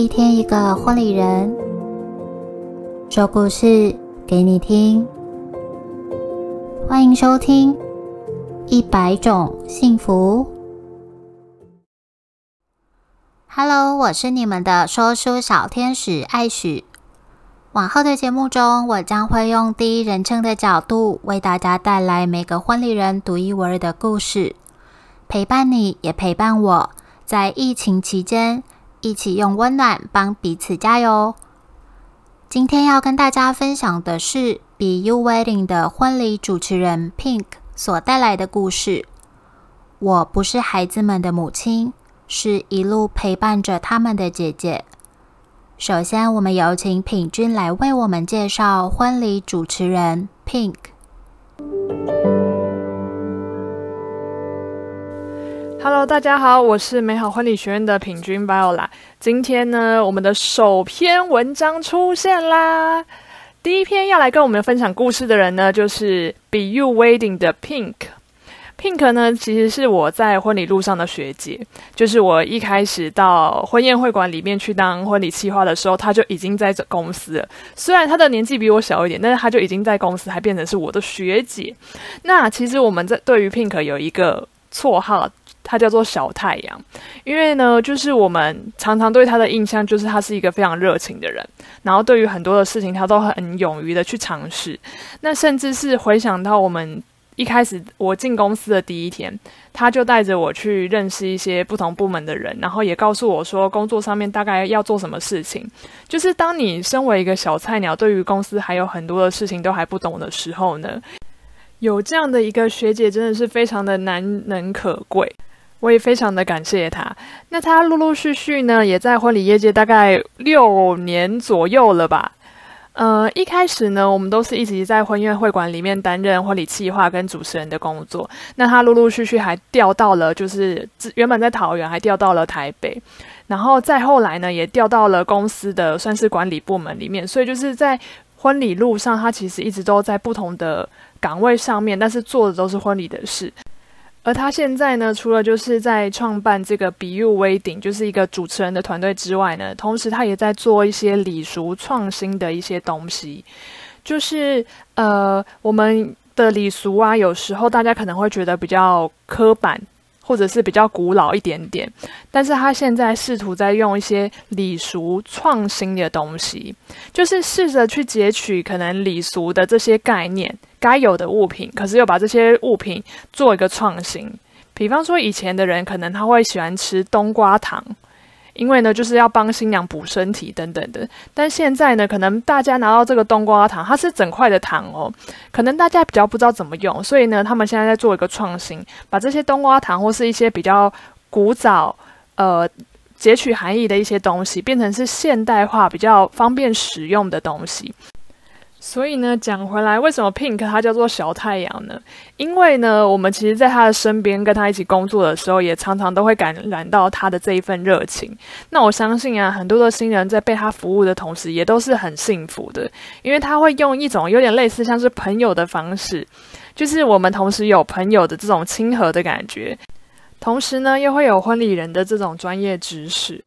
一天一个婚礼人，说故事给你听。欢迎收听《一百种幸福》。Hello，我是你们的说书小天使艾许。往后的节目中，我将会用第一人称的角度为大家带来每个婚礼人独一无二的故事，陪伴你也陪伴我，在疫情期间。一起用温暖帮彼此加油。今天要跟大家分享的是 Be You Wedding 的婚礼主持人 Pink 所带来的故事。我不是孩子们的母亲，是一路陪伴着他们的姐姐。首先，我们有请品君来为我们介绍婚礼主持人 Pink。Hello，大家好，我是美好婚礼学院的品君 Viola。今天呢，我们的首篇文章出现啦。第一篇要来跟我们分享故事的人呢，就是 Be You Wedding 的 Pink。Pink 呢，其实是我在婚礼路上的学姐，就是我一开始到婚宴会馆里面去当婚礼企划的时候，她就已经在这公司了。虽然她的年纪比我小一点，但是她就已经在公司，还变成是我的学姐。那其实我们在对于 Pink 有一个绰号。他叫做小太阳，因为呢，就是我们常常对他的印象就是他是一个非常热情的人，然后对于很多的事情他都很勇于的去尝试。那甚至是回想到我们一开始我进公司的第一天，他就带着我去认识一些不同部门的人，然后也告诉我说工作上面大概要做什么事情。就是当你身为一个小菜鸟，对于公司还有很多的事情都还不懂的时候呢，有这样的一个学姐真的是非常的难能可贵。我也非常的感谢他。那他陆陆续续呢，也在婚礼业界大概六年左右了吧。呃，一开始呢，我们都是一直在婚宴会馆里面担任婚礼策划跟主持人的工作。那他陆陆续续还调到了，就是原本在桃园，还调到了台北。然后再后来呢，也调到了公司的算是管理部门里面。所以就是在婚礼路上，他其实一直都在不同的岗位上面，但是做的都是婚礼的事。而他现在呢，除了就是在创办这个 Be You Wedding，就是一个主持人的团队之外呢，同时他也在做一些礼俗创新的一些东西。就是呃，我们的礼俗啊，有时候大家可能会觉得比较刻板，或者是比较古老一点点。但是他现在试图在用一些礼俗创新的东西，就是试着去截取可能礼俗的这些概念。该有的物品，可是又把这些物品做一个创新。比方说，以前的人可能他会喜欢吃冬瓜糖，因为呢就是要帮新娘补身体等等的。但现在呢，可能大家拿到这个冬瓜糖，它是整块的糖哦，可能大家比较不知道怎么用，所以呢，他们现在在做一个创新，把这些冬瓜糖或是一些比较古早呃截取含义的一些东西，变成是现代化、比较方便使用的东西。所以呢，讲回来，为什么 Pink 它叫做小太阳呢？因为呢，我们其实在他的身边跟他一起工作的时候，也常常都会感染到他的这一份热情。那我相信啊，很多的新人在被他服务的同时，也都是很幸福的，因为他会用一种有点类似像是朋友的方式，就是我们同时有朋友的这种亲和的感觉，同时呢，又会有婚礼人的这种专业知识。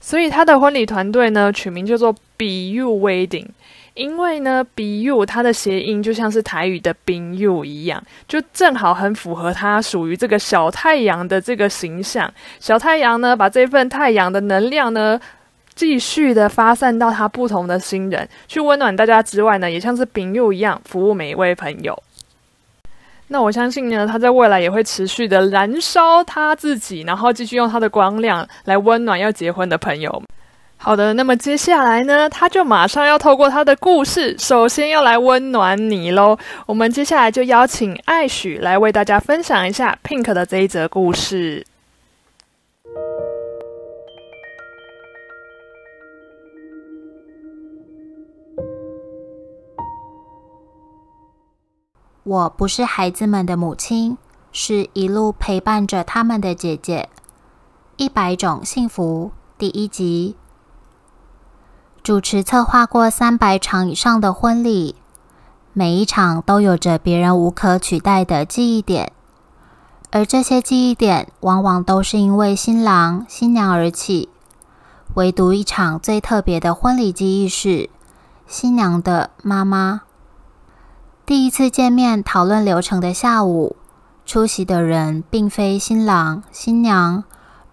所以他的婚礼团队呢，取名叫做 Be You Wedding。因为呢，Be You 它的谐音就像是台语的冰 You 一样，就正好很符合它属于这个小太阳的这个形象。小太阳呢，把这份太阳的能量呢，继续的发散到他不同的新人，去温暖大家之外呢，也像是冰 You 一样服务每一位朋友。那我相信呢，他在未来也会持续的燃烧他自己，然后继续用他的光亮来温暖要结婚的朋友。好的，那么接下来呢，他就马上要透过他的故事，首先要来温暖你喽。我们接下来就邀请艾许来为大家分享一下 Pink 的这一则故事。我不是孩子们的母亲，是一路陪伴着他们的姐姐。一百种幸福第一集。主持策划过三百场以上的婚礼，每一场都有着别人无可取代的记忆点，而这些记忆点往往都是因为新郎新娘而起。唯独一场最特别的婚礼记忆是新娘的妈妈。第一次见面讨论流程的下午，出席的人并非新郎新娘，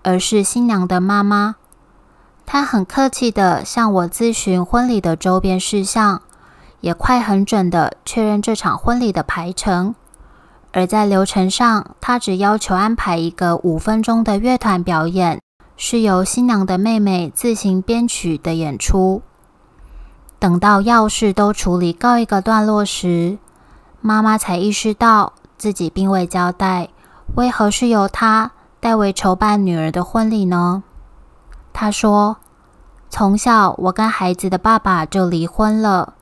而是新娘的妈妈。他很客气的向我咨询婚礼的周边事项，也快很准的确认这场婚礼的排程。而在流程上，他只要求安排一个五分钟的乐团表演，是由新娘的妹妹自行编曲的演出。等到要事都处理告一个段落时，妈妈才意识到自己并未交代，为何是由她代为筹办女儿的婚礼呢？他说：“从小我跟孩子的爸爸就离婚了，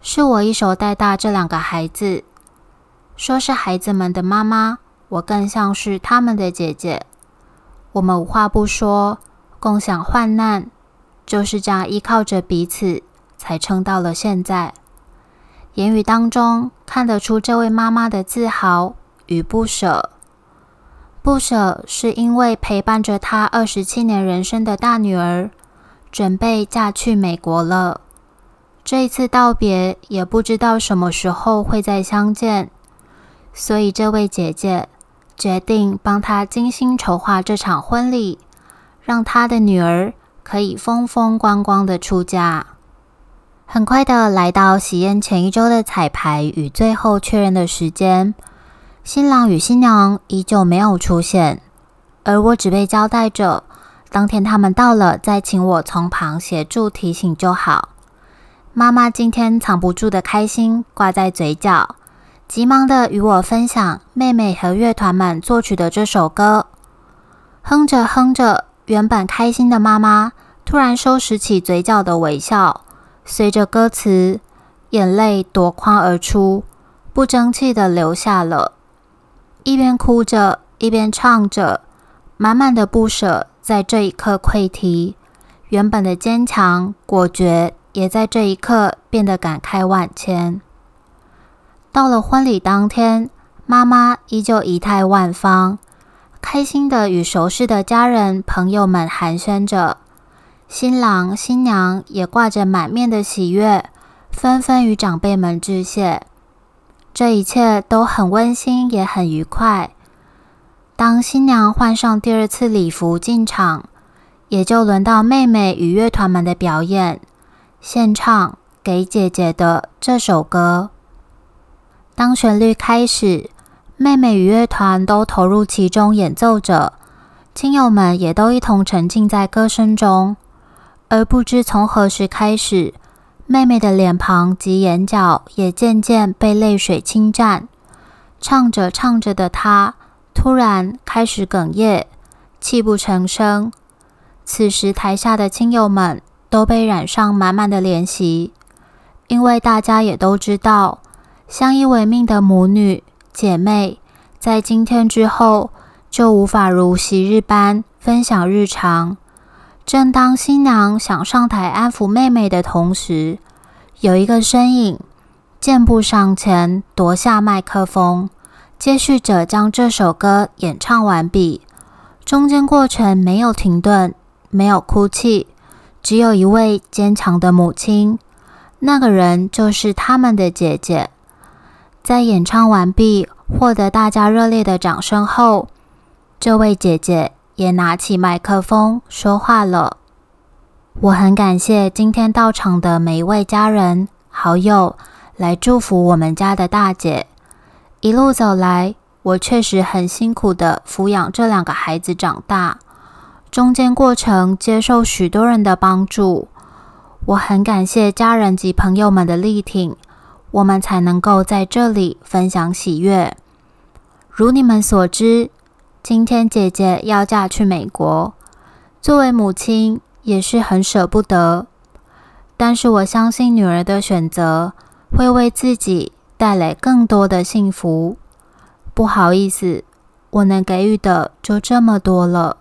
是我一手带大这两个孩子。说是孩子们的妈妈，我更像是他们的姐姐。我们无话不说，共享患难，就是这样依靠着彼此。”才撑到了现在。言语当中看得出这位妈妈的自豪与不舍。不舍是因为陪伴着她二十七年人生的大女儿准备嫁去美国了。这一次道别也不知道什么时候会再相见，所以这位姐姐决定帮她精心筹划这场婚礼，让她的女儿可以风风光光的出嫁。很快的来到喜宴前一周的彩排与最后确认的时间，新郎与新娘依旧没有出现，而我只被交代着，当天他们到了再请我从旁协助提醒就好。妈妈今天藏不住的开心挂在嘴角，急忙的与我分享妹妹和乐团们作曲的这首歌，哼着哼着，原本开心的妈妈突然收拾起嘴角的微笑。随着歌词，眼泪夺眶而出，不争气的流下了。一边哭着，一边唱着，满满的不舍在这一刻溃堤。原本的坚强果决，也在这一刻变得感慨万千。到了婚礼当天，妈妈依旧仪态万方，开心的与熟识的家人朋友们寒暄着。新郎新娘也挂着满面的喜悦，纷纷与长辈们致谢。这一切都很温馨，也很愉快。当新娘换上第二次礼服进场，也就轮到妹妹与乐团们的表演，献唱给姐姐的这首歌。当旋律开始，妹妹与乐团都投入其中演奏着，亲友们也都一同沉浸在歌声中。而不知从何时开始，妹妹的脸庞及眼角也渐渐被泪水侵占。唱着唱着的她，突然开始哽咽，泣不成声。此时，台下的亲友们都被染上满满的怜惜，因为大家也都知道，相依为命的母女姐妹，在今天之后就无法如昔日般分享日常。正当新娘想上台安抚妹妹的同时，有一个身影箭步上前夺下麦克风，接续着将这首歌演唱完毕。中间过程没有停顿，没有哭泣，只有一位坚强的母亲。那个人就是他们的姐姐。在演唱完毕，获得大家热烈的掌声后，这位姐姐。也拿起麦克风说话了。我很感谢今天到场的每一位家人、好友来祝福我们家的大姐。一路走来，我确实很辛苦的抚养这两个孩子长大，中间过程接受许多人的帮助。我很感谢家人及朋友们的力挺，我们才能够在这里分享喜悦。如你们所知。今天姐姐要嫁去美国，作为母亲也是很舍不得。但是我相信女儿的选择会为自己带来更多的幸福。不好意思，我能给予的就这么多了。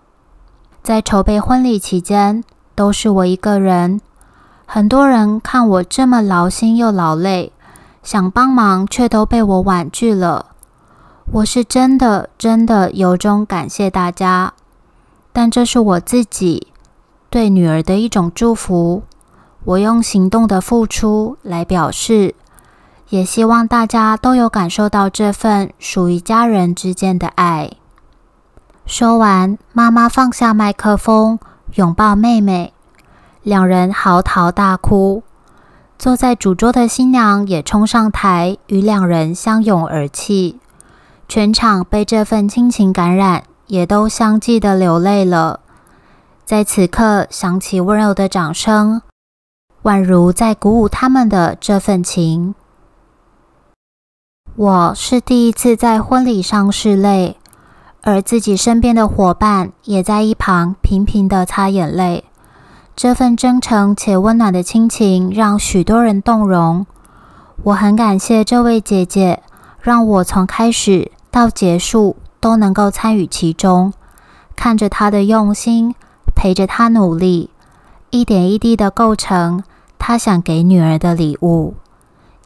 在筹备婚礼期间，都是我一个人。很多人看我这么劳心又劳累，想帮忙却都被我婉拒了。我是真的真的由衷感谢大家，但这是我自己对女儿的一种祝福。我用行动的付出来表示，也希望大家都有感受到这份属于家人之间的爱。说完，妈妈放下麦克风，拥抱妹妹，两人嚎啕大哭。坐在主桌的新娘也冲上台，与两人相拥而泣。全场被这份亲情感染，也都相继的流泪了。在此刻，响起温柔的掌声。宛如在鼓舞他们的这份情。我是第一次在婚礼上拭泪，而自己身边的伙伴也在一旁频频的擦眼泪。这份真诚且温暖的亲情让许多人动容。我很感谢这位姐姐，让我从开始到结束都能够参与其中，看着她的用心，陪着她努力，一点一滴的构成。他想给女儿的礼物，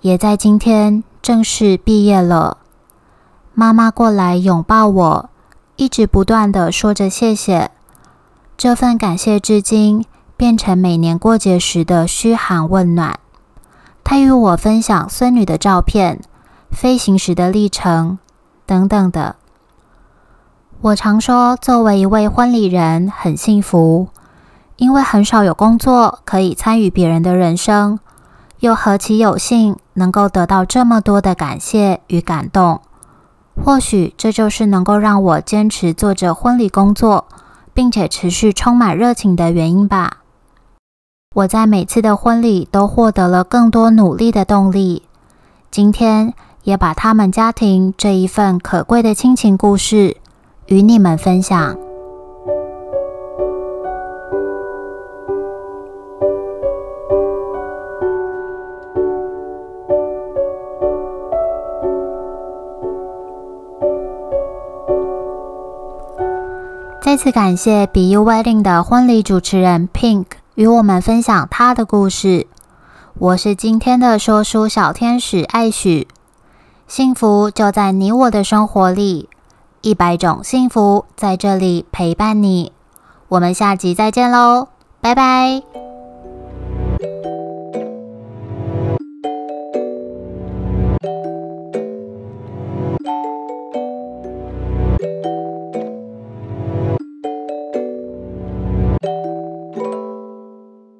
也在今天正式毕业了。妈妈过来拥抱我，一直不断的说着谢谢。这份感谢至今变成每年过节时的嘘寒问暖。她与我分享孙女的照片、飞行时的历程等等的。我常说，作为一位婚礼人，很幸福。因为很少有工作可以参与别人的人生，又何其有幸能够得到这么多的感谢与感动。或许这就是能够让我坚持做着婚礼工作，并且持续充满热情的原因吧。我在每次的婚礼都获得了更多努力的动力。今天也把他们家庭这一份可贵的亲情故事与你们分享。再次感谢 Be You Wedding 的婚礼主持人 Pink 与我们分享她的故事。我是今天的说书小天使艾许，幸福就在你我的生活里，一百种幸福在这里陪伴你。我们下集再见喽，拜拜。